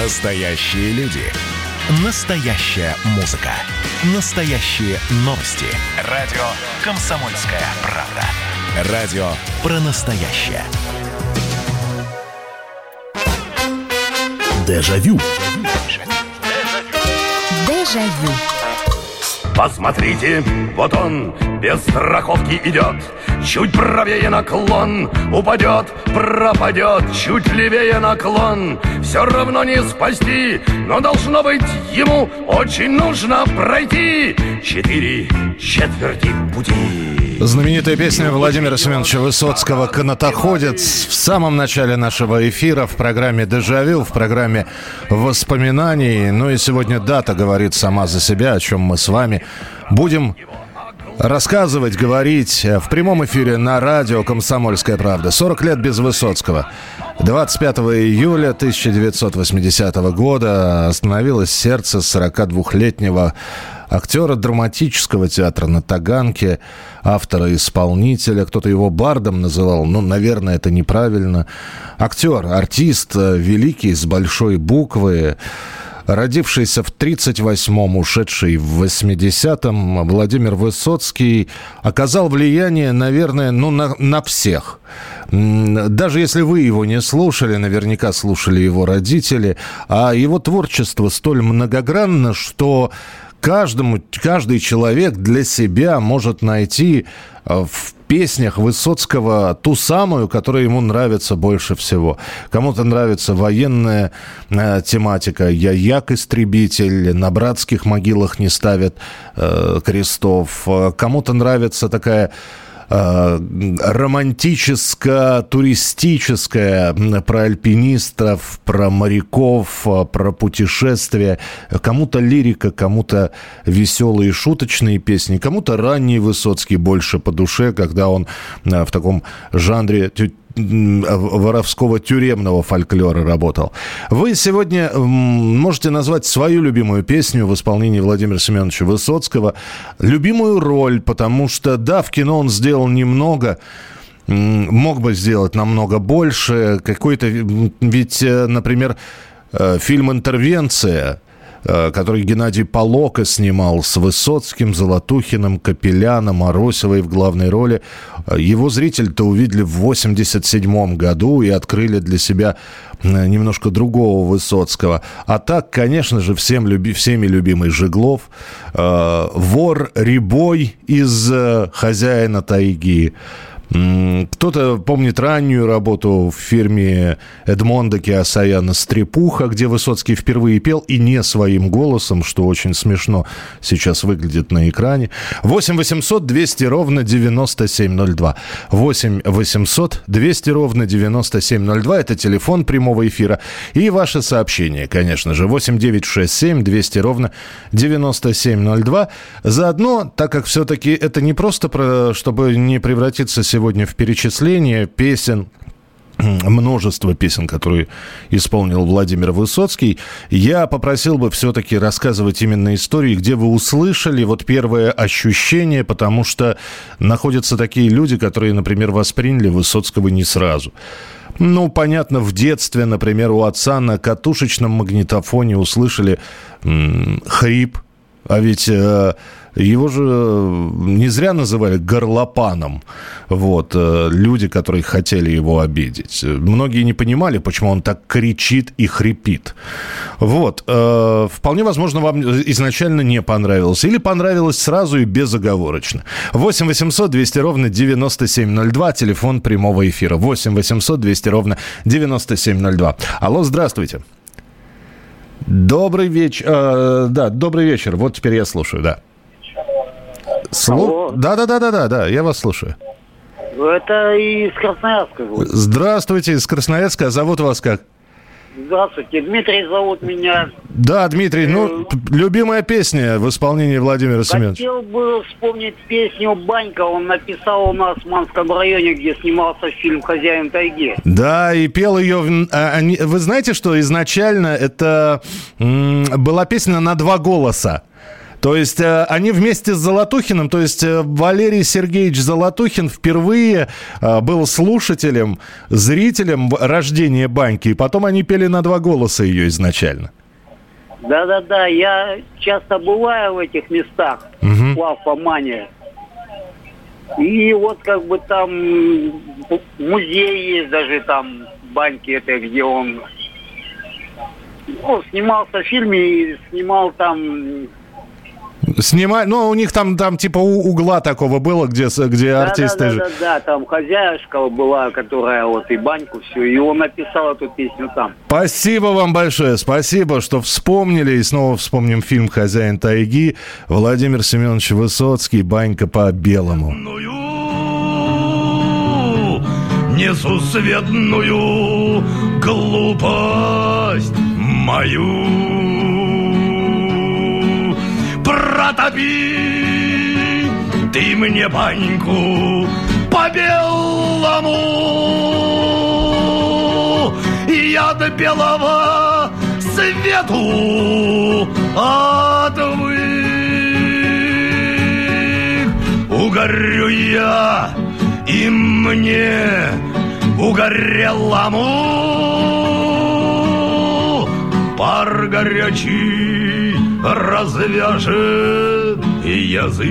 Настоящие люди. Настоящая музыка. Настоящие новости. Радио «Комсомольская правда». Радио про настоящее. Дежавю. Дежавю. Посмотрите, вот он без страховки идет Чуть правее наклон упадет, пропадет Чуть левее наклон Все равно не спасти Но должно быть ему очень нужно пройти Четыре четверти пути Знаменитая песня Владимира Семеновича Высоцкого «Канатоходец» в самом начале нашего эфира в программе «Дежавю», в программе «Воспоминаний». Ну и сегодня дата говорит сама за себя, о чем мы с вами будем рассказывать, говорить в прямом эфире на радио «Комсомольская правда». 40 лет без Высоцкого. 25 июля 1980 года остановилось сердце 42-летнего актера драматического театра на Таганке, автора-исполнителя. Кто-то его бардом называл, ну, наверное, это неправильно. Актер, артист, великий, с большой буквы. Родившийся в 38-м, ушедший в 80-м, Владимир Высоцкий оказал влияние, наверное, ну, на, на всех. Даже если вы его не слушали, наверняка слушали его родители. А его творчество столь многогранно, что каждому, каждый человек для себя может найти э, в песнях Высоцкого ту самую, которая ему нравится больше всего. Кому-то нравится военная э, тематика, я як истребитель, на братских могилах не ставят э, крестов. Кому-то нравится такая Э, романтическо-туристическое про альпинистов, про моряков, э, про путешествия. Кому-то лирика, кому-то веселые шуточные песни, кому-то ранний Высоцкий больше по душе, когда он э, в таком жанре воровского тюремного фольклора работал. Вы сегодня можете назвать свою любимую песню в исполнении Владимира Семеновича Высоцкого, любимую роль, потому что, да, в кино он сделал немного, мог бы сделать намного больше. Какой-то, ведь, э, например, э, фильм «Интервенция», который Геннадий Полока снимал с Высоцким, Золотухиным, Капеляном, Аросевой в главной роли. Э, его зритель-то увидели в 87 году и открыли для себя э, немножко другого Высоцкого. А так, конечно же, всем люби, всеми любимый Жеглов, э, вор Рябой из э, «Хозяина тайги», кто-то помнит раннюю работу в фирме Эдмонда Киасаяна «Стрепуха», где Высоцкий впервые пел и не своим голосом, что очень смешно сейчас выглядит на экране. 8 800 200 ровно 9702. 8 800 200 ровно 9702. Это телефон прямого эфира. И ваше сообщение, конечно же. 8 967 200 ровно 9702. Заодно, так как все-таки это не просто про, чтобы не превратиться сегодня сегодня в перечисление песен множество песен, которые исполнил Владимир Высоцкий. Я попросил бы все-таки рассказывать именно истории, где вы услышали вот первое ощущение, потому что находятся такие люди, которые, например, восприняли Высоцкого не сразу. Ну, понятно, в детстве, например, у отца на катушечном магнитофоне услышали м- хрип, а ведь э, его же э, не зря называли горлопаном. Вот, э, люди, которые хотели его обидеть. Многие не понимали, почему он так кричит и хрипит. Вот. Э, вполне возможно, вам изначально не понравилось. Или понравилось сразу и безоговорочно. 8 800 200 ровно 9702. Телефон прямого эфира. 8 800 200 ровно 9702. Алло, здравствуйте. Добрый вечер. Э, да, добрый вечер. Вот теперь я слушаю, да. Слу... Да, да, да, да, да, да, я вас слушаю. Это из Красноярска. Здравствуйте, из Красноярска. А зовут вас как? Здравствуйте, Дмитрий зовут меня. Да, Дмитрий, ну, э, любимая песня в исполнении Владимира Семеновича. Хотел бы вспомнить песню «Банька». Он написал у нас в Манском районе, где снимался фильм «Хозяин тайги». Да, и пел ее... А, вы знаете, что изначально это была песня на два голоса. То есть э, они вместе с Золотухиным, то есть э, Валерий Сергеевич Золотухин впервые э, был слушателем, зрителем рождения баньки, и потом они пели на два голоса ее изначально. Да-да-да, я часто бываю в этих местах, Мгм. в Лавпомане. И вот как бы там музей есть даже там, баньки это, где он ну, снимался в фильме и снимал там... Снимай, ну, у них там, там типа у- угла такого было, где, где артисты... же- Да-да-да, там хозяюшка была, которая вот и баньку всю, и он написал эту песню там. Спасибо вам большое. Спасибо, что вспомнили. И снова вспомним фильм «Хозяин тайги». Владимир Семенович Высоцкий «Банька по-белому». несусветную глупость мою. Протопи ты мне баньку по-белому, и я до белого свету отвык. Угорю я, и мне угорелому. Пар горячий развяжет язык.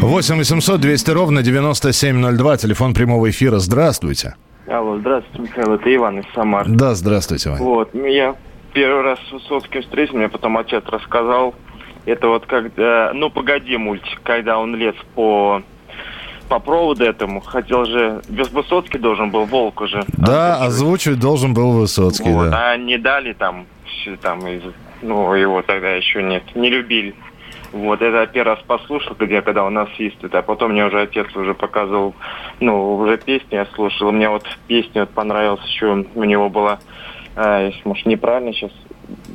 8 800 200 ровно 9702. Телефон прямого эфира. Здравствуйте. Алло, здравствуйте, Михаил, это Иван из Самары. Да, здравствуйте, Ваня. Вот, я первый раз с Высоцким встретил, мне потом отец рассказал. Это вот когда, ну погоди мультик, когда он лез по по проводу этому, хотел же, без Высоцкий должен был Волк уже. Да, озвучивать. озвучивать должен был Высоцкий, Вот, да. а не дали там, там, из, ну его тогда еще нет, не любили. Вот, это я первый раз послушал, где, когда он насвистывает, а потом мне уже отец уже показывал, ну, уже песни я слушал. Мне вот песня вот понравилась еще, у него была, если, может, неправильно сейчас,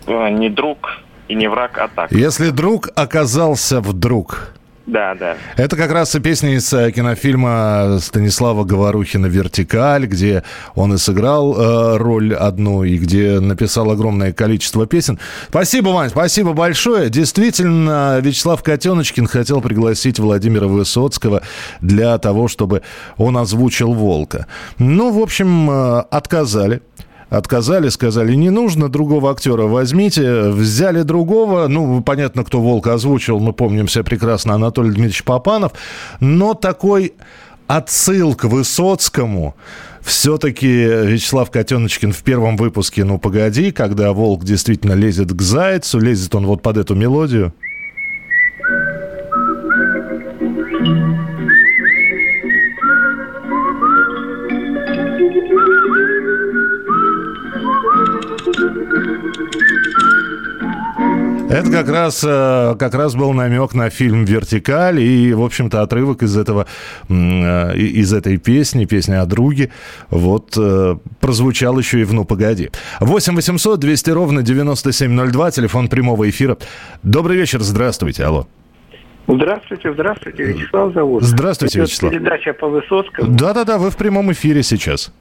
а, не друг и не враг, а так. Если друг оказался вдруг. Да, да. Это как раз и песня из э, кинофильма Станислава Говорухина «Вертикаль», где он и сыграл э, роль одну, и где написал огромное количество песен. Спасибо, Вань, спасибо большое. Действительно, Вячеслав Котеночкин хотел пригласить Владимира Высоцкого для того, чтобы он озвучил «Волка». Ну, в общем, э, отказали. Отказали, сказали, не нужно другого актера, возьмите. Взяли другого, ну, понятно, кто «Волка» озвучил, мы помним все прекрасно, Анатолий Дмитриевич Попанов. Но такой отсыл к Высоцкому все-таки Вячеслав Котеночкин в первом выпуске «Ну, погоди», когда волк действительно лезет к зайцу, лезет он вот под эту мелодию. Это как раз, э, как раз был намек на фильм «Вертикаль», и, в общем-то, отрывок из этого, э, из этой песни, песня о друге, вот, э, прозвучал еще и в «Ну, погоди». 8 800 200 ровно 9702, телефон прямого эфира. Добрый вечер, здравствуйте, алло. Здравствуйте, здравствуйте, Вячеслав зовут. Здравствуйте, Идет Вячеслав. Передача по Высоцкому. Да-да-да, вы в прямом эфире сейчас.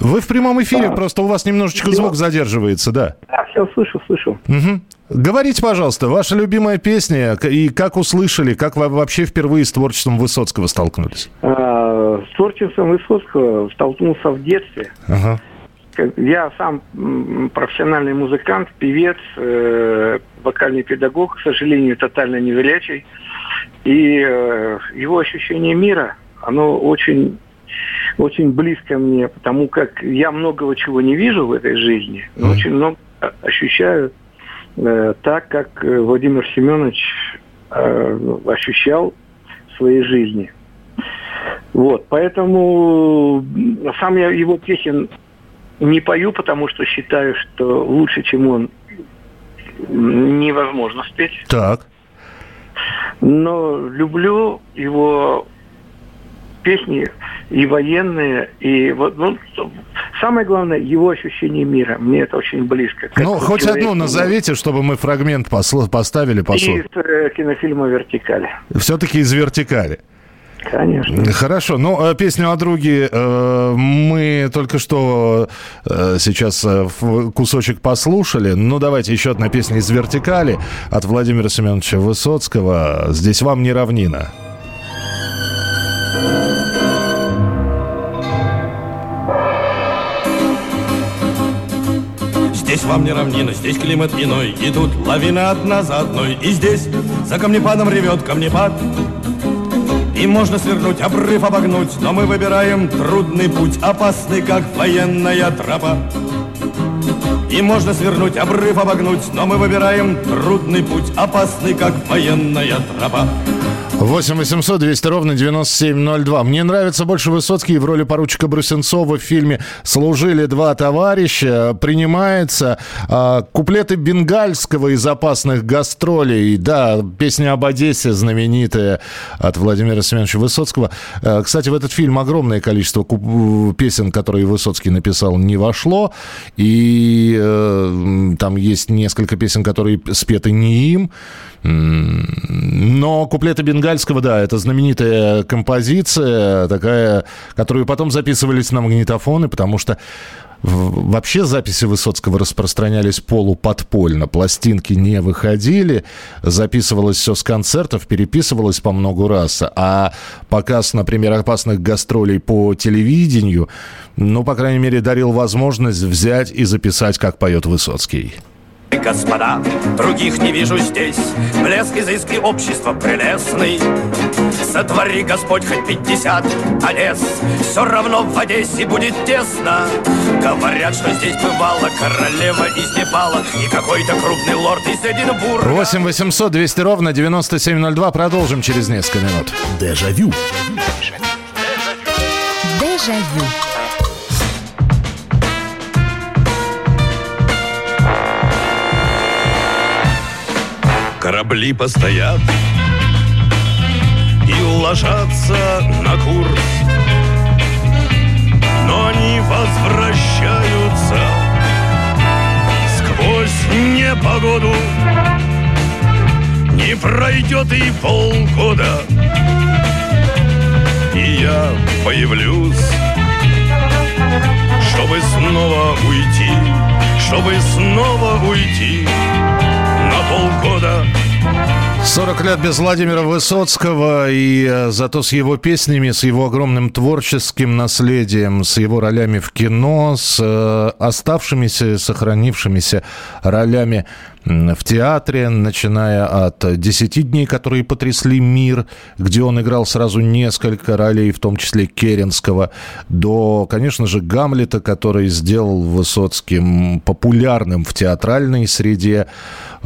Вы в прямом эфире, Да. просто у вас немножечко звук задерживается, да. Да, все, слышу, слышу. Мгм. Говорите, пожалуйста, ваша любимая песня и как услышали, как вы вообще впервые с творчеством Высоцкого столкнулись? А, С творчеством Высоцкого столкнулся в детстве. Ага. Я сам профессиональный музыкант, певец, э, вокальный педагог, к сожалению, тотально незрячий. И э, его ощущение мира, оно очень, очень близко мне, потому как я многого чего не вижу в этой жизни, но Мгм. очень много ощущаю э, так, как э, Владимир Семенович э, ощущал в своей жизни. Вот, поэтому сам я его песен не пою, потому что считаю, что лучше, чем он, невозможно спеть. Так. Но люблю его песни и военные, и вот ну, самое главное его ощущение мира. Мне это очень близко. Ну, хоть одну ну, назовите, чтобы мы фрагмент посл- поставили, послушали. Из э, кинофильма «Вертикаль». Все-таки из вертикали. Конечно. Хорошо. Ну, э, песню о друге э, мы только что э, сейчас кусочек послушали. Ну, давайте еще одна песня из «Вертикали» от Владимира Семеновича Высоцкого. «Здесь вам не равнина». Здесь вам не равнина, здесь климат иной. И тут лавина одна за одной. И здесь за камнепадом ревет камнепад. И можно свернуть, обрыв обогнуть, но мы выбираем трудный путь, опасный, как военная тропа. И можно свернуть, обрыв обогнуть, но мы выбираем трудный путь, опасный, как военная тропа. 8 800 200 ровно 9702. Мне нравится больше Высоцкий в роли поручика Брусенцова в фильме «Служили два товарища». Принимается а, куплеты Бенгальского из «Опасных гастролей». Да, песня об Одессе знаменитая от Владимира Семеновича Высоцкого. А, кстати, в этот фильм огромное количество песен, которые Высоцкий написал, не вошло. И э, там есть несколько песен, которые спеты не им. Но куплеты Бенгальского, да, это знаменитая композиция, такая, которую потом записывались на магнитофоны, потому что Вообще записи Высоцкого распространялись полуподпольно, пластинки не выходили, записывалось все с концертов, переписывалось по много раз, а показ, например, опасных гастролей по телевидению, ну, по крайней мере, дарил возможность взять и записать, как поет Высоцкий. Господа, других не вижу здесь. Блеск изыски общества прелестный. Сотвори, Господь, хоть пятьдесят Одесс Все равно в Одессе будет тесно. Говорят, что здесь бывала королева из Непала И какой-то крупный лорд из Эдинбурга. 8 800 200 ровно 9702 Продолжим через несколько минут. Дежавю. Дежавю Корабли постоят и ложатся на курс, но они возвращаются сквозь непогоду. Не пройдет и полгода, и я появлюсь, чтобы снова уйти, чтобы снова уйти полгода. 40 лет без Владимира Высоцкого, и э, зато с его песнями, с его огромным творческим наследием, с его ролями в кино, с э, оставшимися, сохранившимися ролями в театре, начиная от «Десяти дней», которые потрясли мир», где он играл сразу несколько ролей, в том числе Керенского, до, конечно же, «Гамлета», который сделал Высоцким популярным в театральной среде.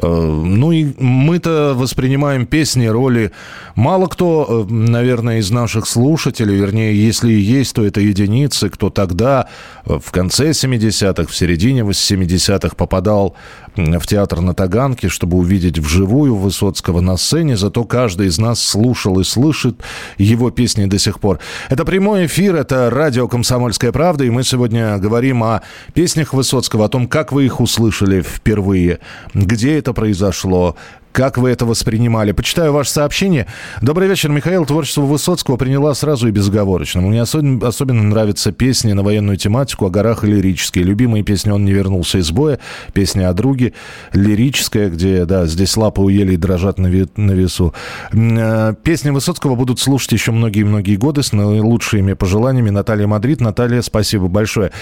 Э, ну и мы-то воспринимаем песни, роли. Мало кто, э, наверное, из наших слушателей, вернее, если и есть, то это единицы, кто тогда, э, в конце 70-х, в середине 70-х попадал в театр на Таганке, чтобы увидеть вживую Высоцкого на сцене. Зато каждый из нас слушал и слышит его песни до сих пор. Это прямой эфир, это радио «Комсомольская правда», и мы сегодня говорим о песнях Высоцкого, о том, как вы их услышали впервые, где это произошло, как вы это воспринимали? Почитаю ваше сообщение. Добрый вечер, Михаил. Творчество Высоцкого приняла сразу и безоговорочно. Мне особенно, особенно нравятся песни на военную тематику, о горах и лирические. Любимые песни «Он не вернулся из боя», песня о друге, лирическая, где, да, здесь лапы у ели дрожат на, ви- на весу. Э, песни Высоцкого будут слушать еще многие-многие годы с наилучшими пожеланиями. Наталья Мадрид. Наталья, спасибо большое.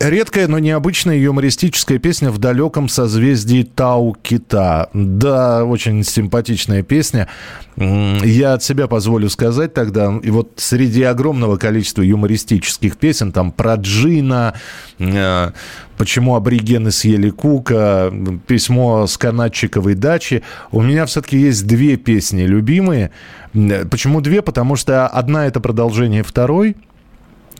Редкая, но необычная юмористическая песня в далеком созвездии Тау Кита. Да, очень симпатичная песня. Я от себя позволю сказать тогда, и вот среди огромного количества юмористических песен, там про Джина, э, почему аборигены съели Кука, письмо с канатчиковой дачи, у меня все-таки есть две песни любимые. Почему две? Потому что одна это продолжение второй –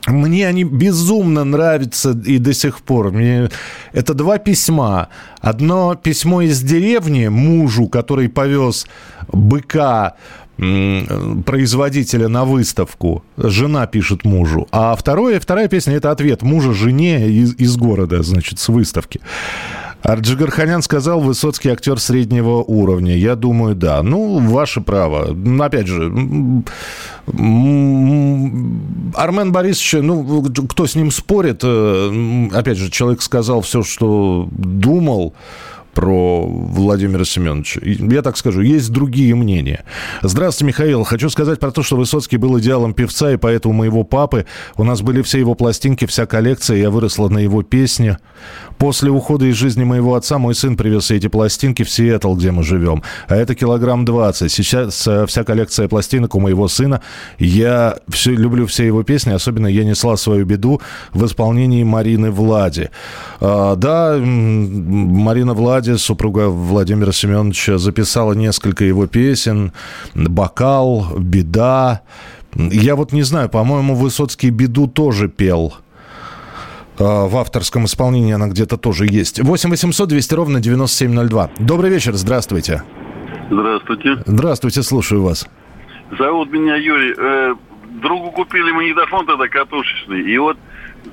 мне они безумно нравятся и до сих пор. Мне... Это два письма. Одно письмо из деревни мужу, который повез быка производителя на выставку. Жена пишет мужу. А второе, вторая песня – это ответ мужа жене из, из города, значит, с выставки. Арджигарханян сказал, Высоцкий актер среднего уровня. Я думаю, да. Ну, ваше право. Опять же, Армен Борисович, ну, кто с ним спорит, э, опять же, человек сказал все, что думал про Владимира Семеновича. Я так скажу, есть другие мнения. Здравствуйте, Михаил. Хочу сказать про то, что Высоцкий был идеалом певца, и поэтому моего папы. У нас были все его пластинки, вся коллекция. Я выросла на его песне. После ухода из жизни моего отца мой сын привез эти пластинки в Сиэтл, где мы живем. А это килограмм 20. Сейчас э, вся коллекция пластинок у моего сына. Я все, люблю все его песни, особенно «Я несла свою беду» в исполнении Марины Влади. А, да, Марина Влади, супруга Владимира Семеновича, записала несколько его песен. «Бокал», «Беда». Я вот не знаю, по-моему, Высоцкий «Беду» тоже пел – а, в авторском исполнении она где-то тоже есть. 8 800 200 ровно 9702. Добрый вечер, здравствуйте. Здравствуйте. Здравствуйте, слушаю вас. Зовут меня Юрий. Э, другу купили магнитофон тогда катушечный. И вот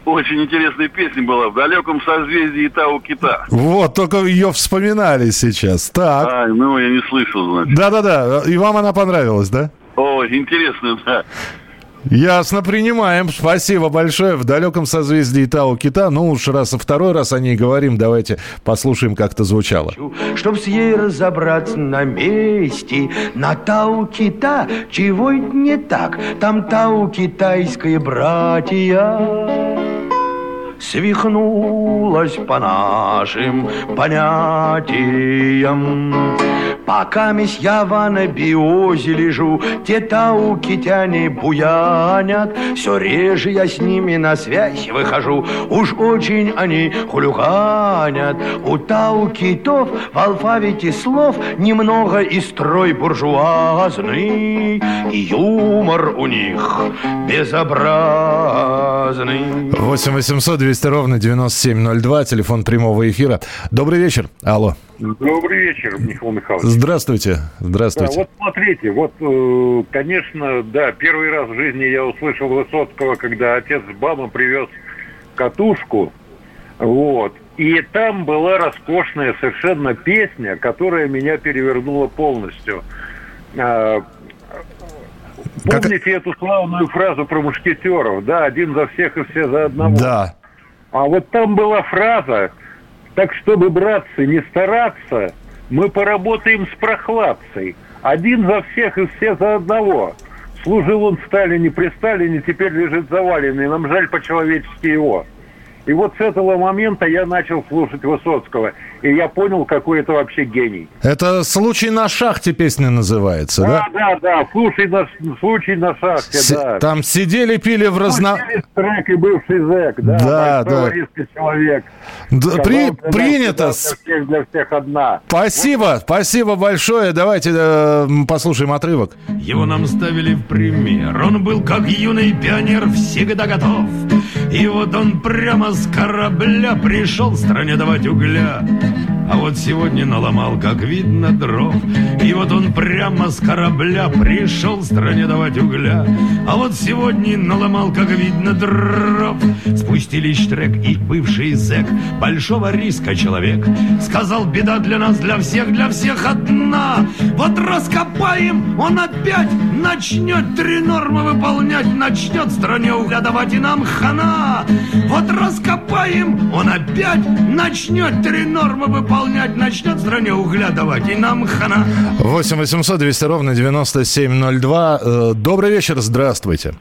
очень интересная песня была в далеком созвездии Тау Кита. Вот, только ее вспоминали сейчас. Так. А, ну, я не слышал, значит. Да-да-да. И вам она понравилась, да? О, интересно, да. Ясно, принимаем. Спасибо большое. В далеком созвездии Тау Кита. Ну уж раз, второй раз о ней говорим, давайте послушаем, как это звучало. Чтоб с ей разобраться на месте, на Тау Кита, чего не так, там Тау китайское братья свихнулась по нашим понятиям. Пока мись я в анабиозе лежу, те таукитяне буянят, все реже я с ними на связь выхожу, уж очень они хулиганят. У таукитов в алфавите слов немного и строй буржуазный, и юмор у них безобразный. 8 800 200 ровно 9702, телефон прямого эфира. Добрый вечер. Алло. Добрый вечер, Михаил Михайлович. Здравствуйте. Здравствуйте. Да, вот смотрите, вот, э, конечно, да, первый раз в жизни я услышал Высоцкого, когда отец Бама привез катушку, вот, и там была роскошная совершенно песня, которая меня перевернула полностью. А, помните как... эту славную фразу про мушкетеров, да, один за всех и все за одного? Да. А вот там была фраза, так чтобы, братцы, не стараться, мы поработаем с прохладцей. Один за всех и все за одного. Служил он Сталине при Сталине, теперь лежит заваленный. Нам жаль по-человечески его. И вот с этого момента я начал слушать Высоцкого. И я понял, какой это вообще гений. Это «Случай на шахте» песня называется, да? Да, да, да. «Случай на, случай на шахте», С- да. Там сидели, пили в разно... трек и бывший зэк, да. Да, да. человек. Да, при, принято. Для всех, для всех одна. Спасибо, вот. спасибо большое. Давайте э, послушаем отрывок. Его нам ставили в пример. Он был как юный пионер, всегда готов. И вот он прямо с корабля пришел стране давать угля. А вот сегодня наломал, как видно, дров. И вот он прямо с корабля пришел стране давать угля. А вот сегодня наломал, как видно, дров. Спустили штрек и бывший зэк, большого риска человек. Сказал, беда для нас, для всех, для всех одна. Вот раскопаем, он опять начнет три нормы выполнять, начнет стране угля давать и нам хана. Вот раскопаем, он опять начнет три нормы выполнять, начнет стране угля давать, и нам хана. 8 800 200 ровно 9702. Э, добрый вечер, здравствуйте.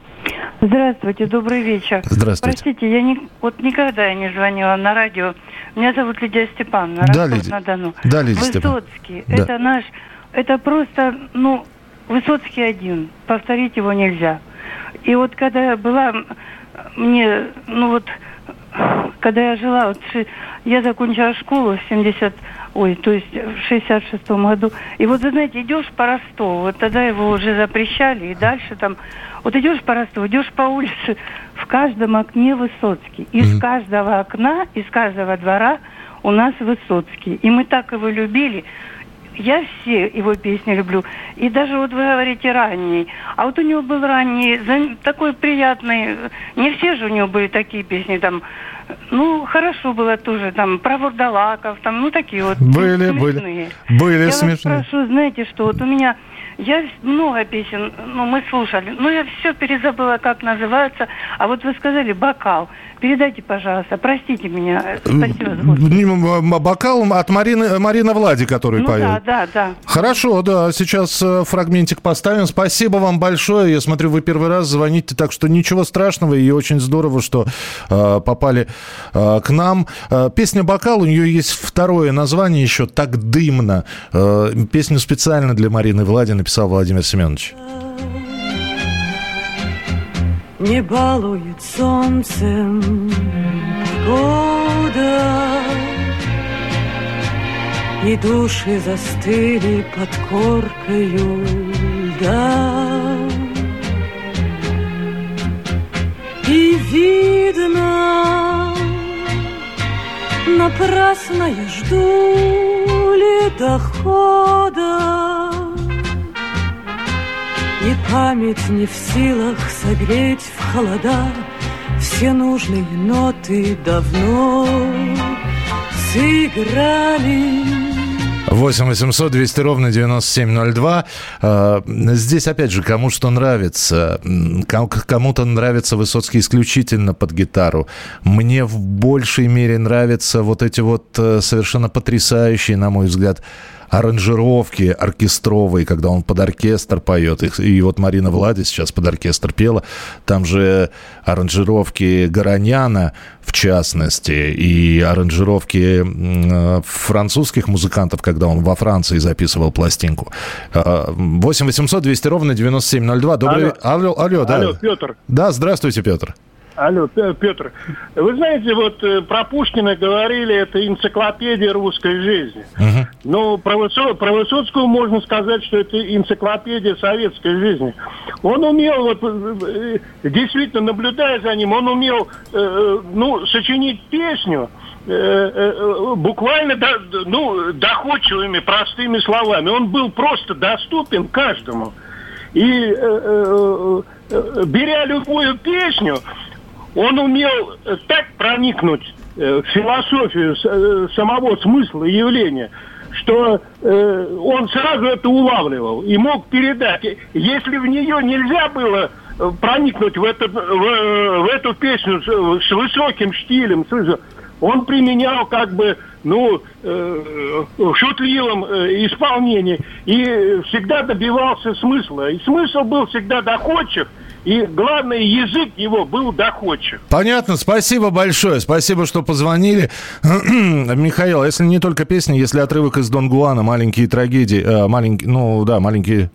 Здравствуйте, добрый вечер. Здравствуйте. Простите, я не, вот никогда я не звонила на радио. Меня зовут Лидия Степановна, да, Лидия. на Дону. Да, Лидия Высоцкий, да. это наш, это просто, ну, Высоцкий один, повторить его нельзя. И вот когда я была, мне, ну вот, когда я жила, вот, я закончила школу в 70, ой, то есть в 66 году. И вот, вы знаете, идешь по Ростову, вот тогда его уже запрещали, и дальше там, вот идешь по Ростову, идешь по улице, в каждом окне Высоцкий. Из mm-hmm. каждого окна, из каждого двора у нас Высоцкий. И мы так его любили. Я все его песни люблю. И даже вот вы говорите ранний. А вот у него был ранний, такой приятный. Не все же у него были такие песни, там, Ну, хорошо было тоже, там, про вурдалаков, там, ну, такие вот. Были, смешные. были. Были Я смешные. вас прошу, знаете, что вот у меня... Я много песен, ну, мы слушали, но я все перезабыла, как называется. А вот вы сказали «бокал». Передайте, пожалуйста, простите меня. Спасибо за год. М, м, Бокал от Марины, Марина Влади, который Ну поет. да, да, да. Хорошо, да, сейчас э, фрагментик поставим. Спасибо вам большое. Я смотрю, вы первый раз звоните, так что ничего страшного. И очень здорово, что э, попали э, к нам. Э, песня «Бокал», у нее есть второе название еще «Так дымно». Э, песню специально для Марины Влади написал Владимир Семенович. Не балует солнцем погода, И души застыли под коркою льда. И видно, напрасно я жду ледохода, ни память не в силах согреть в холода Все нужные ноты давно сыграли 8 800 200 ровно 9702. Э, Здесь, опять же, кому что нравится. Кому-то нравится Высоцкий исключительно под гитару. Мне в большей мере нравятся вот эти вот э, совершенно потрясающие, на мой взгляд, аранжировки оркестровые, когда он под оркестр поет. И вот Марина Влади сейчас под оркестр пела. Там же аранжировки Гороняна, в частности, и аранжировки французских музыкантов, когда он во Франции записывал пластинку. Э, 8 800 200 ровно 9702. Добрый... Алло, алло, да. Алло, Петр. Да, здравствуйте, Петр. Алло, Петр. Вы знаете, вот э, про Пушкина говорили, это энциклопедия русской жизни. Ну, про, Высо- про Высоцкого можно сказать, что это энциклопедия советской жизни. Он умел, вот, э, э, действительно, наблюдая за ним, он умел, э, ну, сочинить песню, буквально до- ну, доходчивыми, простыми словами. Он был просто доступен каждому. И э, э, э, беря любую песню, он умел э, так проникнуть э, в философию э, самого смысла явления, что э, он сразу это улавливал и мог передать. Если в нее нельзя было проникнуть в, этот, в, в эту песню с, с высоким стилем, с- он применял как бы, ну, э, в шутливом исполнении и всегда добивался смысла. И смысл был всегда доходчив, и главное, язык его был доходчив. Понятно, спасибо большое. Спасибо, что позвонили. Михаил, а если не только песни, если отрывок из Дон Гуана, маленькие трагедии, э, маленькие, ну да, маленькие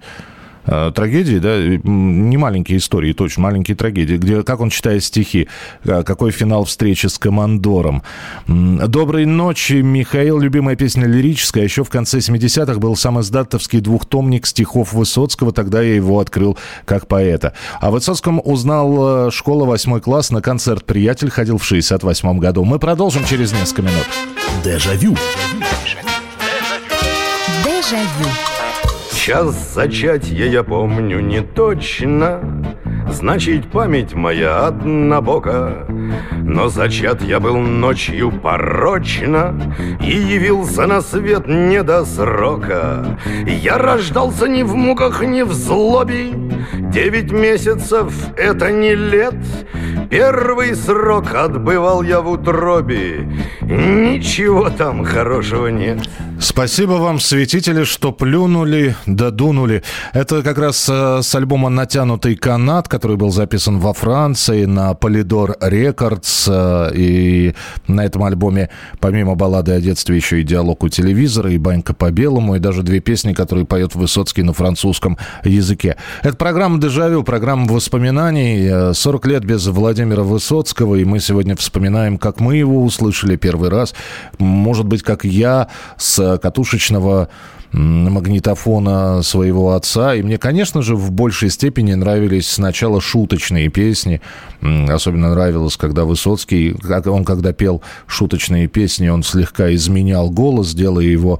трагедии, да, не маленькие истории, точно, маленькие трагедии, где, как он читает стихи, э, какой финал встречи с командором. Доброй ночи, Михаил, любимая песня лирическая, еще в конце 70-х был сам издатовский двухтомник стихов Высоцкого, тогда я его открыл как поэта. О Высоцком узнал э, школа 8 класс, на концерт «Приятель» ходил в 68 году. Мы продолжим через несколько минут. Дежавю. Дежавю. Час зачатия я помню не точно, Значит, память моя однобока. Но зачат я был ночью порочно И явился на свет не до срока. Я рождался ни в муках, ни в злобе. Девять месяцев — это не лет. Первый срок отбывал я в утробе. Ничего там хорошего нет. Спасибо вам, святители, что плюнули, додунули. Это как раз э, с альбома «Натянутый канат», который был записан во Франции на Polydor Records. э, И на этом альбоме, помимо баллады о детстве, еще и диалог у телевизора, и банька по белому, и даже две песни, которые поет Высоцкий на французском языке. Это программа «Дежавю», программа воспоминаний. Э, 40 лет без Владимира Высоцкого, и мы сегодня вспоминаем, как мы его услышали первый раз. Может быть, как я с катушечного магнитофона своего отца. И мне, конечно же, в большей степени нравились сначала шуточные песни. Особенно нравилось, когда Высоцкий, он когда пел шуточные песни, он слегка изменял голос, делая его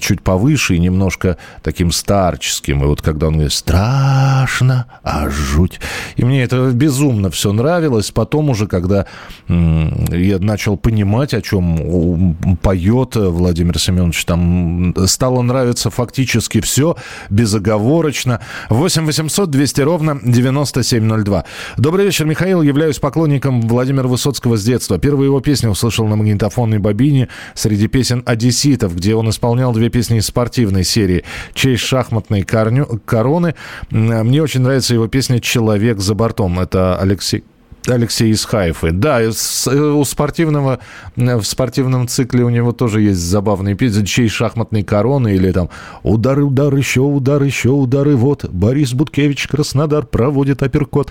чуть повыше и немножко таким старческим. И вот когда он говорит «страшно, а жуть». И мне это безумно все нравилось. Потом уже, когда я начал понимать, о чем поет Владимир Семенович, там стало нравиться фактически все, безоговорочно. 8 800 200 ровно 9702. Добрый вечер, Михаил. Являюсь поклонником Владимира Высоцкого с детства. Первую его песню услышал на магнитофонной бобине среди песен «Одесситов», где он исполнял две песни из спортивной серии «Честь шахматной корню, короны». Мне очень нравится его песня «Человек за бортом». Это Алексей Алексей из Хайфы. Да, у спортивного, в спортивном цикле у него тоже есть забавные песни, чей шахматной короны или там удар, удар, еще удар, еще удары. Вот Борис Буткевич, Краснодар, проводит апперкот.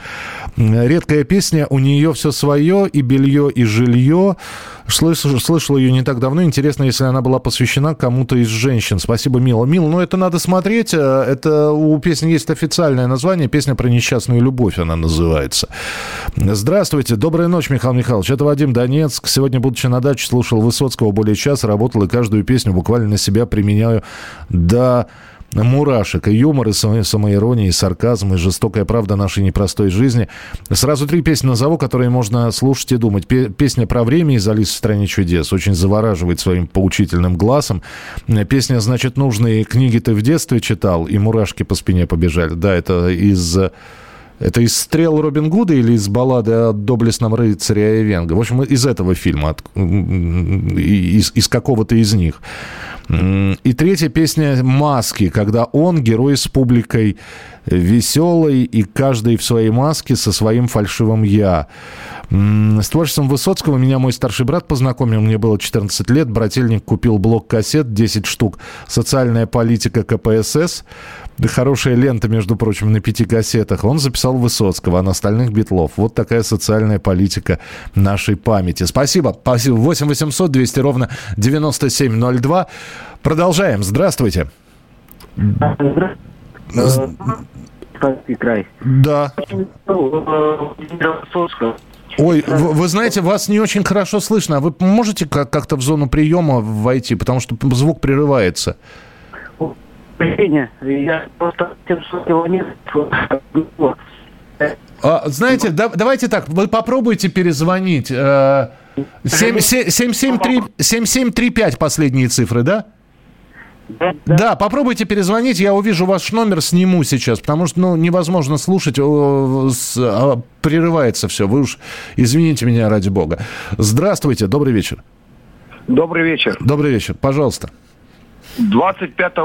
Редкая песня, у нее все свое, и белье, и жилье. Слышал, слышал ее не так давно. Интересно, если она была посвящена кому-то из женщин. Спасибо, Мила. Мила, ну это надо смотреть. Э, это у песни есть официальное название. Песня про несчастную любовь она называется. Здравствуйте. Доброй ночи, Михаил Михайлович. Это Вадим Донецк. Сегодня, будучи на даче, слушал Высоцкого более часа, работал и каждую песню буквально на себя применяю до мурашек, и юмор, и самоирония, и сарказм, и жестокая правда нашей непростой жизни. Сразу три песни назову, которые можно слушать и думать. Песня про время из «Алисы в стране чудес» очень завораживает своим поучительным глазом. Песня, значит, нужные книги ты в детстве читал, и мурашки по спине побежали. Да, это из... Это из «Стрел Робин Гуда» или из баллады о доблестном рыцаре Эвенга? В общем, из этого фильма, из, из какого-то из них. И третья песня «Маски», когда он, герой с публикой веселый, и каждый в своей маске со своим фальшивым «я». С творчеством Высоцкого меня мой старший брат познакомил. Мне было 14 лет. Брательник купил блок кассет, 10 штук. «Социальная политика КПСС». Хорошая лента, между прочим, на пяти кассетах. Он записал Высоцкого, а на остальных Битлов. Вот такая социальная политика нашей памяти. Спасибо. Спасибо. 8 800 200 ровно 9702. Продолжаем. Здравствуйте. край. Да. Ой, вы, вы знаете, вас не очень хорошо слышно. А вы можете как-то в зону приема войти, потому что звук прерывается? Я просто его нет. А, знаете, да, давайте так, вы попробуйте перезвонить. 7735 последние цифры, да? Да, да. да, попробуйте перезвонить, я увижу ваш номер, сниму сейчас, потому что ну, невозможно слушать, а, прерывается все. Вы уж извините меня ради бога. Здравствуйте, добрый вечер. Добрый вечер. Добрый вечер, пожалуйста. 25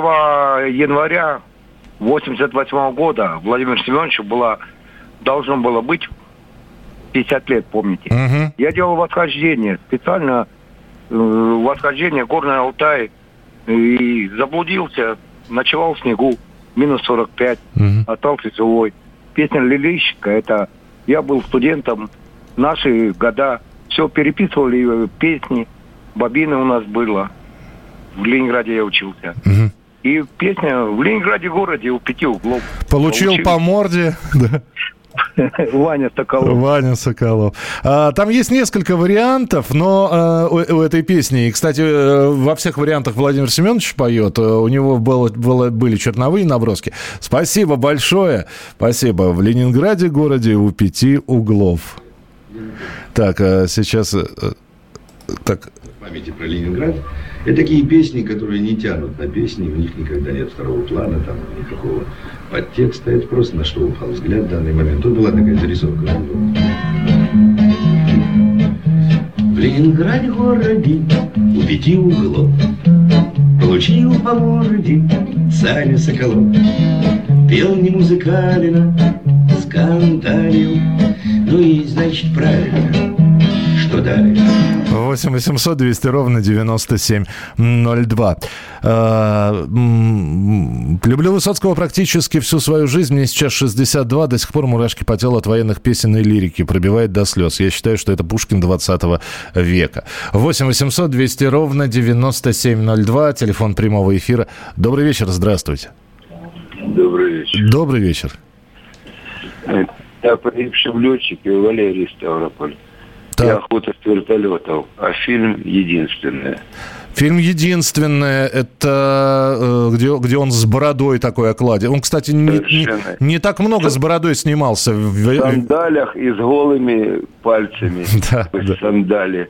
января 88 года Владимир Семеновичу было, должно было быть 50 лет, помните. Угу. Я делал восхождение, специально э, восхождение Горный Алтай, и заблудился, ночевал в снегу, минус 45, угу. остался живой. Песня «Лилищика» — это я был студентом, наши года, все переписывали песни, бобины у нас было. В Ленинграде я учился. Угу. И песня в Ленинграде городе у пяти углов. Получил Получили. по морде, да. Ваня Соколов. Ваня Соколов. А, там есть несколько вариантов, но а, у, у этой песни, и, кстати, э, во всех вариантах Владимир Семенович поет, э, у него было, было, были черновые наброски. Спасибо большое. Спасибо. В Ленинграде, городе у пяти углов. Так, а сейчас... Э, так. памяти про Ленинград. Это такие песни, которые не тянут на песни, в них никогда нет второго плана, там никакого подтекста. Это просто на что упал взгляд в данный момент. Тут была такая зарисовка. В Ленинграде городе у пяти углов Получил по морде Саня Соколов Пел не музыкально, скандалил Ну и значит правильно, что дальше 8 800 200 ровно 9702. А, люблю Высоцкого практически всю свою жизнь. Мне сейчас 62. До сих пор мурашки по телу от военных песен и лирики. Пробивает до слез. Я считаю, что это Пушкин 20 века. 8 800 200 ровно 9702. Телефон прямого эфира. Добрый вечер. Здравствуйте. Добрый вечер. Добрый вечер. Я погибший летчик Валерий Ставрополь. Так. И охота с вертолетов. А фильм единственное. Фильм «Единственное» — это э, где, где он с бородой такой окладе. Он, кстати, не, не, не так много с бородой снимался. В сандалях и с голыми пальцами. Да, да. Сандали.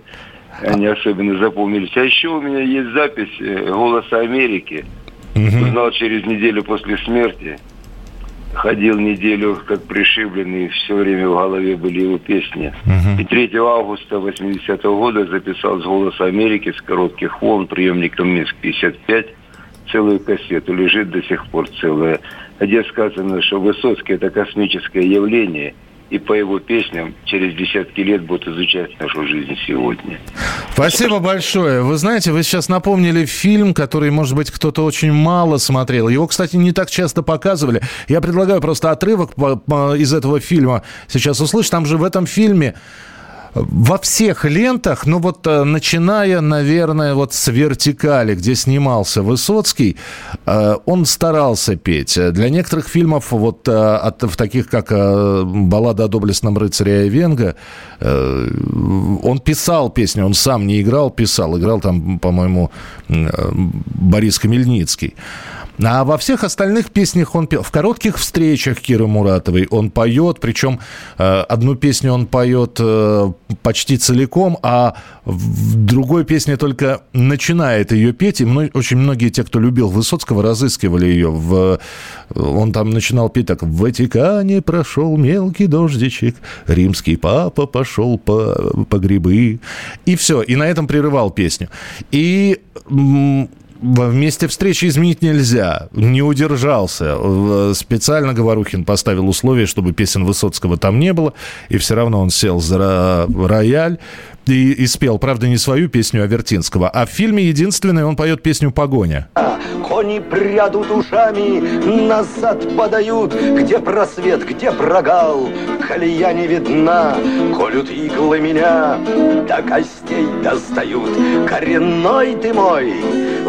Они особенно запомнились. А еще у меня есть запись э, «Голоса Америки». Угу. Узнал через неделю после смерти ходил неделю как пришибленный, все время в голове были его песни. Uh-huh. И 3 августа 80-го года записал с «Голоса Америки» с коротких волн приемником Минск-55 целую кассету, лежит до сих пор целая, где сказано, что Высоцкий – это космическое явление – и по его песням через десятки лет будут изучать нашу жизнь сегодня. Спасибо большое. Вы знаете, вы сейчас напомнили фильм, который, может быть, кто-то очень мало смотрел. Его, кстати, не так часто показывали. Я предлагаю просто отрывок из этого фильма сейчас услышать. Там же в этом фильме во всех лентах, ну вот э, начиная, наверное, вот с вертикали, где снимался Высоцкий, э, он старался петь. Для некоторых фильмов, вот э, от, в таких как «Баллада о доблестном рыцаре Венга», он писал песни, он сам не играл, писал. Играл там, по-моему, Борис Хмельницкий. А во всех остальных песнях он пел. В коротких встречах Киры Муратовой он поет, причем э, одну песню он поет э, почти целиком, а в другой песне только начинает ее петь. И очень многие те, кто любил Высоцкого, разыскивали ее. В, он там начинал петь так. В Ватикане прошел мелкий дождичек, римский папа пошел по, по грибы. И все. И на этом прерывал песню. И месте встречи изменить нельзя. Не удержался. Специально Говорухин поставил условие, чтобы песен Высоцкого там не было. И все равно он сел за рояль и, и спел, правда, не свою песню, а Вертинского. А в фильме единственное он поет песню «Погоня». Кони прядут ушами, назад подают, Где просвет, где прогал, колея не видна, Колют иглы меня, до костей достают. Коренной ты мой,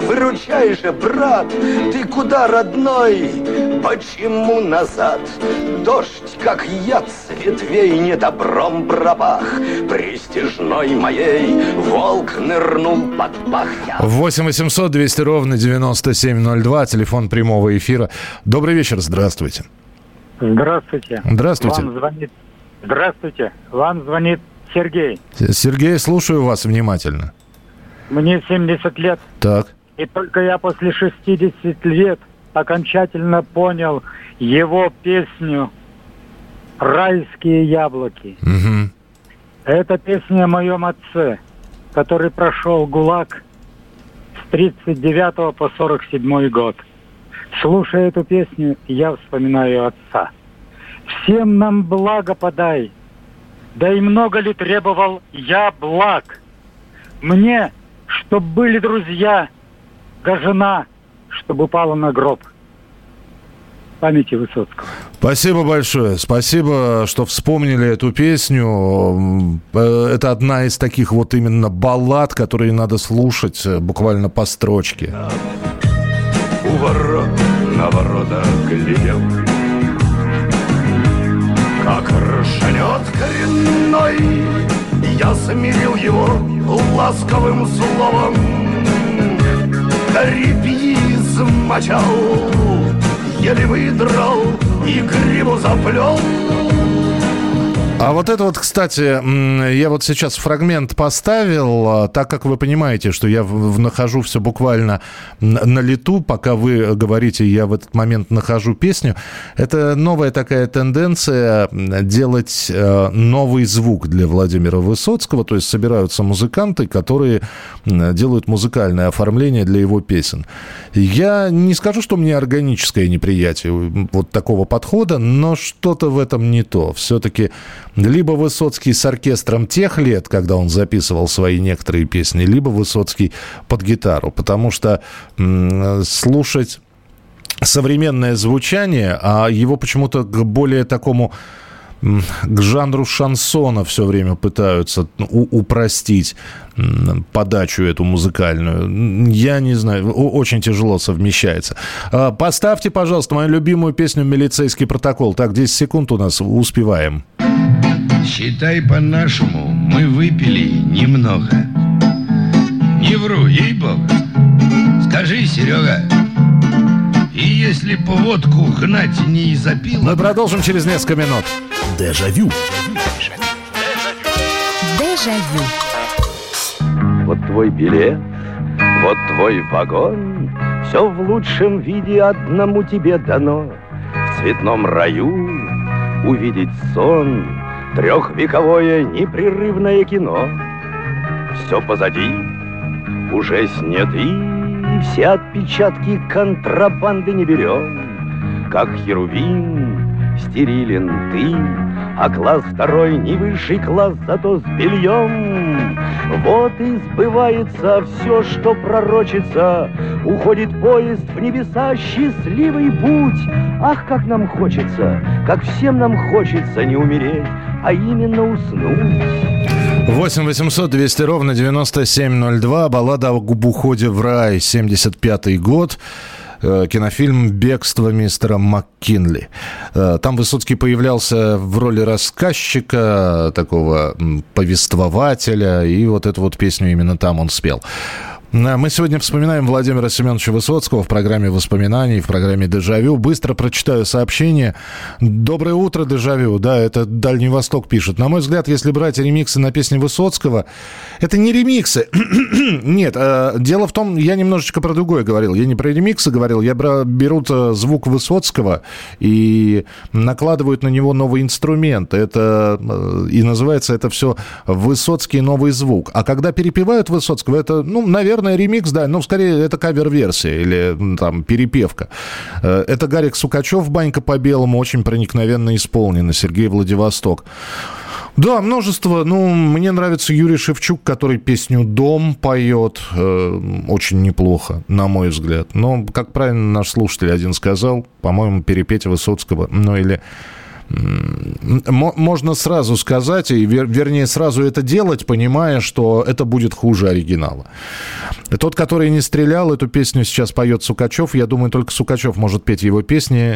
выручай же, брат, Ты куда, родной, почему назад? Дождь, как яд с ветвей, недобром пропах, Престижной моей волк нырнул под пах. 8 800 200 ровно 9702, телефон прямого эфира. Добрый вечер, здравствуйте. Здравствуйте. Здравствуйте. Вам звонит... Здравствуйте. Вам звонит Сергей. Сергей, слушаю вас внимательно. Мне 70 лет. Так. И только я после 60 лет окончательно понял его песню «Райские яблоки». Угу. Это песня о моем отце, который прошел ГУЛАГ с 39 по 47 год. Слушая эту песню, я вспоминаю отца. Всем нам благо подай, да и много ли требовал я благ. Мне, чтоб были друзья, да жена, чтобы упала на гроб – памяти Высоцкого. Спасибо большое. Спасибо, что вспомнили эту песню. Э, это одна из таких вот именно баллад, которые надо слушать э, буквально по строчке. У ворот на ворота глядел, Как ржанет коренной, Я смирил его ласковым словом, Репьи замочал еле выдрал и гриву заплел. А вот это вот, кстати, я вот сейчас фрагмент поставил, а, так как вы понимаете, что я нахожу все буквально на лету, пока вы говорите, я в этот момент нахожу песню. Это новая такая тенденция делать э, новый звук для Владимира Высоцкого, то есть собираются музыканты, которые делают музыкальное оформление для его песен. Я не скажу, что мне органическое неприятие вот такого подхода, но что-то в этом не то. Все-таки Либо Высоцкий с оркестром тех лет, когда он записывал свои некоторые песни, либо Высоцкий под гитару. Потому что слушать современное звучание, а его почему-то к более такому к жанру шансона все время пытаются упростить подачу эту музыкальную. Я не знаю, очень тяжело совмещается. А, поставьте, пожалуйста, мою любимую песню «Милицейский протокол». Так, 10 секунд у нас, успеваем. Считай по-нашему, мы выпили немного. Не вру, ей-богу. Скажи, Серега, и если по водку гнать не запил... Мы продолжим через несколько минут. Дежавю. Дежавю. Вот твой билет, вот твой вагон, Все в лучшем виде одному тебе дано. В цветном раю увидеть сон, Трехвековое непрерывное кино. Все позади, уже сняты все отпечатки контрабанды не берем. Как херувим стерилен ты, а класс второй не высший класс, зато с бельем. Вот и сбывается все, что пророчится. Уходит поезд в небеса, счастливый путь. Ах, как нам хочется, как всем нам хочется не умереть, а именно уснуть. 8 800 200 ровно 9702. Баллада об уходе в рай. 75 год кинофильм «Бегство мистера МакКинли». Э, там Высоцкий появлялся в роли рассказчика, такого повествователя, и вот эту вот песню именно там он спел. Мы сегодня вспоминаем Владимира Семеновича Высоцкого в программе воспоминаний, в программе «Дежавю». Быстро прочитаю сообщение. Доброе утро, «Дежавю». Да, это Дальний Восток пишет. На мой взгляд, если брать ремиксы на песни Высоцкого, это не ремиксы. Нет, э, дело в том, я немножечко про другое говорил. Я не про ремиксы говорил, я берут звук Высоцкого и накладывают на него новый инструмент. Это э, и называется это все Высоцкий новый звук. А когда перепевают Высоцкого, это, ну, наверное, наверное, ремикс, да, но скорее это кавер-версия или там перепевка. Э, это Гарик Сукачев, «Банька по белому», очень проникновенно исполнена, Сергей Владивосток. Да, множество. Ну, мне нравится Юрий Шевчук, который песню «Дом» поет. Э, очень неплохо, на мой взгляд. Но, как правильно наш слушатель один сказал, по-моему, перепеть Высоцкого, ну или можно сразу сказать, и вер, вернее сразу это делать, понимая, что это будет хуже оригинала. Тот, который не стрелял, эту песню сейчас поет Сукачев. Я думаю, только Сукачев может петь его песни.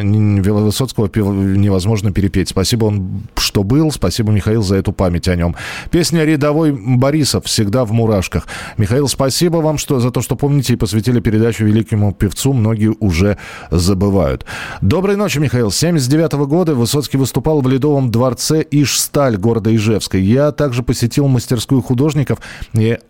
Высоцкого невозможно перепеть. Спасибо, он что был. Спасибо, Михаил, за эту память о нем. Песня «Рядовой Борисов» всегда в мурашках. Михаил, спасибо вам что, за то, что помните и посвятили передачу великому певцу. Многие уже забывают. Доброй ночи, Михаил. 79 -го года Высоцкий выступал в Ледовом дворце Ишсталь города Ижевска. Я также посетил мастерскую художников,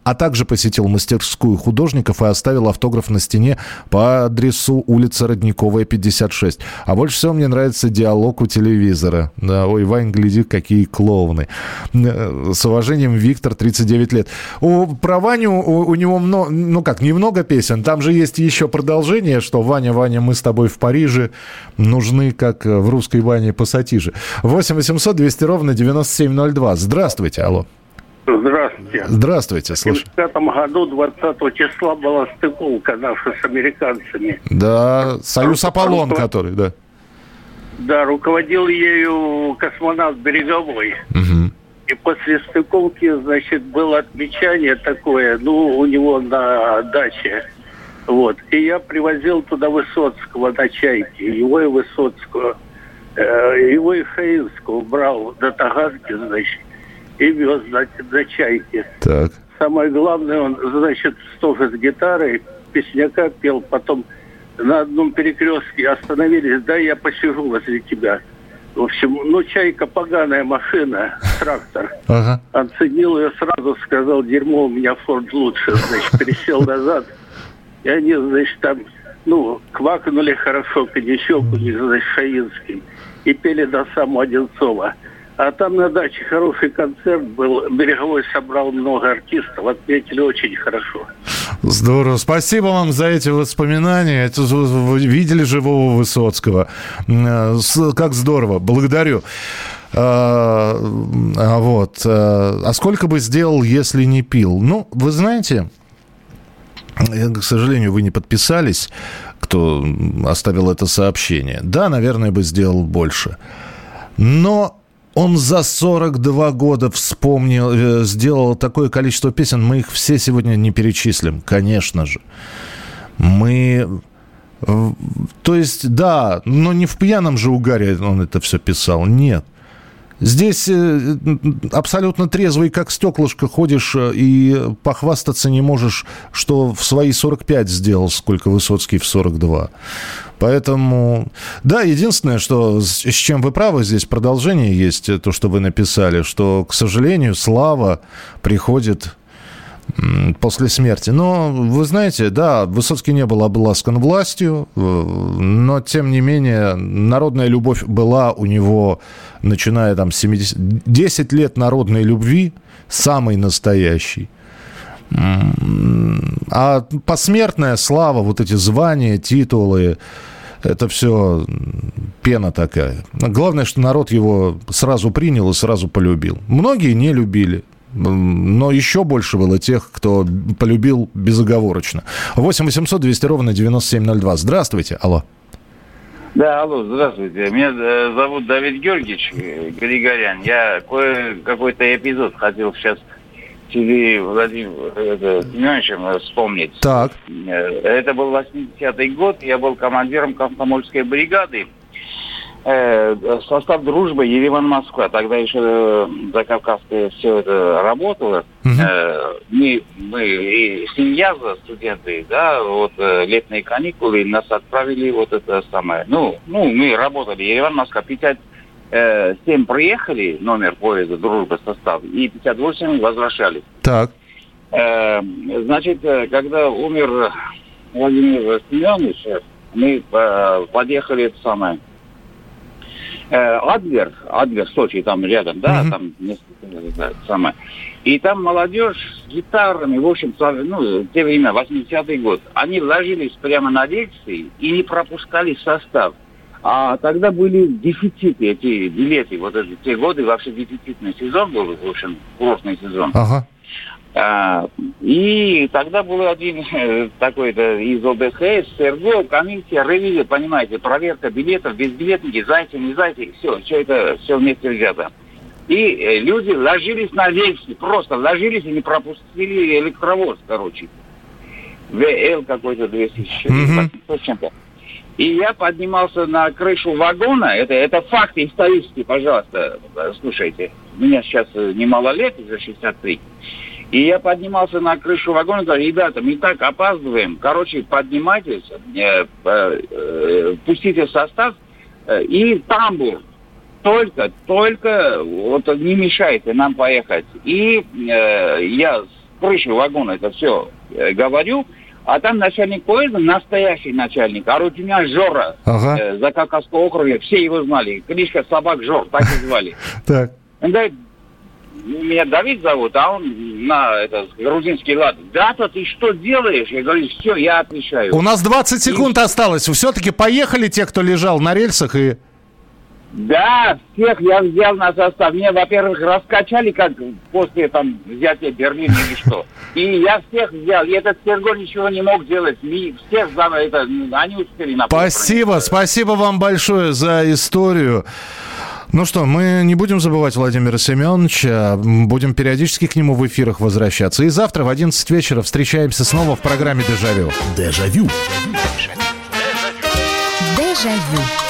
а также посетил мастерскую художников и оставил автограф на стене по адресу улица Родниковая, 56. А больше всего мне нравится диалог у телевизора. Да, ой, Вань, гляди, какие клоуны. Э, с уважением, Виктор, 39 лет. У, про Ваню у, у него много, ну как, немного песен. Там же есть еще продолжение, что Ваня, Ваня, мы с тобой в Париже нужны, как в русской Ване пассатижи ближе. 8 800 200 ровно 9702. Здравствуйте, алло. Здравствуйте. Здравствуйте, слушай. В 1995 году 20 числа была стыковка наша с американцами. Да, Союз Аполлон, который, да. Да, руководил ею космонавт Береговой. Угу. И после стыковки, значит, было отмечание такое, ну, у него на даче. Вот. И я привозил туда Высоцкого на чайке, его и Высоцкого. Э, его и Хаинского брал до Таганки, значит, и вез, значит, на чайке. Так. Самое главное, он, значит, тоже с гитарой, песняка пел, потом на одном перекрестке остановились, да, я посижу возле тебя. В общем, ну, чайка поганая машина, трактор. Ага. Оценил ее сразу, сказал, дерьмо, у меня Форд лучше, значит, пересел назад. И они, значит, там, ну, квакнули хорошо, коньячок у них, значит, Шаинский и пели до самого Одинцова. А там на даче хороший концерт был. Береговой собрал много артистов. Отметили очень хорошо. Здорово. Спасибо вам за эти воспоминания. Это, вы видели живого Высоцкого. Как здорово. Благодарю. А, а вот. А, а сколько бы сделал, если не пил? Ну, вы знаете, к сожалению, вы не подписались, кто оставил это сообщение. Да, наверное, бы сделал больше. Но он за 42 года вспомнил, э, сделал такое количество песен. Мы их все сегодня не перечислим, конечно же. Мы... То есть, да, но не в пьяном же угаре он это все писал. Нет. Здесь э, абсолютно трезвый, как стеклышко, ходишь э, и похвастаться не можешь, что в свои 45 сделал, сколько Высоцкий в 42. Поэтому, да, единственное, что с чем вы правы, здесь продолжение есть, э, то, что вы написали, что, к сожалению, слава приходит после смерти. Но, вы знаете, да, Высоцкий не был обласкан властью, э, но, тем не менее, народная любовь была у него, начиная там 70... 10 лет народной любви, самой настоящей. А посмертная слава, вот эти звания, титулы, это все пена такая. Главное, что народ его сразу принял и сразу полюбил. Многие не любили. Но еще больше было тех, кто полюбил безоговорочно. 8 800 200 ровно 9702. Здравствуйте. Алло. Да, алло, здравствуйте. Меня э, зовут Давид Георгиевич э, Григорян. Я кое какой-то эпизод хотел сейчас тебе, Владимир Семеновичем, вспомнить. Так. Э, это был 80-й год. Я был командиром комсомольской бригады э, состав дружбы Ереван-Москва. Тогда еще э, за Кавказское все это работало. Угу. Э, мы, мы и семья за студенты, да, вот э, летние каникулы, нас отправили вот это самое. Ну, ну мы работали Ереван-Москва 57 э, приехали, номер поезда дружбы состав, и 58 возвращались. Так. Э, значит, э, когда умер Владимир Семенович, мы э, подъехали это самое Адлер, Адлер, Сочи, там рядом, да, mm-hmm. там несколько, самое. И там молодежь с гитарами, в общем, ну, те время, 80-й год, они ложились прямо на лекции и не пропускали состав. А тогда были дефициты, эти билеты, вот эти те годы вообще дефицитный сезон был, в общем, курортный сезон. Ага. А, и тогда был один э, такой-то из ОБХС, СРГ, комиссия, ревизия, понимаете, проверка билетов, безбилетники, зайцы, не зайцы, все, все это все вместе взято. И э, люди ложились на рельсы, просто ложились и не пропустили электровоз, короче. ВЛ какой-то 200 mm-hmm. чем-то. И я поднимался на крышу вагона, это, это факты исторические, пожалуйста, слушайте. Мне сейчас э, немало лет, уже 63. И я поднимался на крышу вагона и говорю, ребята, мы так опаздываем. Короче, поднимайтесь, э, э, э, пустите состав э, и тамбур. Только, только вот не мешайте нам поехать. И э, я с крыши вагона это все э, говорю, а там начальник поезда, настоящий начальник, Арутюня Жора, ага. э, за Кавказского округа, все его знали. Кличка собак Жор, так и звали. Так. Он говорит, меня Давид зовут, а он на это, грузинский лад. Да-то ты что делаешь? Я говорю, все, я отвечаю. У нас 20 секунд и... осталось. Все-таки поехали те, кто лежал на рельсах и... Да, всех я взял на состав. Мне, во-первых, раскачали, как после там взятия Берлина или что. И я всех взял. И этот Серго ничего не мог делать. И всех за это, они успели на Спасибо, спасибо вам большое за историю. Ну что, мы не будем забывать Владимира Семеновича, будем периодически к нему в эфирах возвращаться. И завтра в 11 вечера встречаемся снова в программе «Дежавю». Дежавю. Дежавю.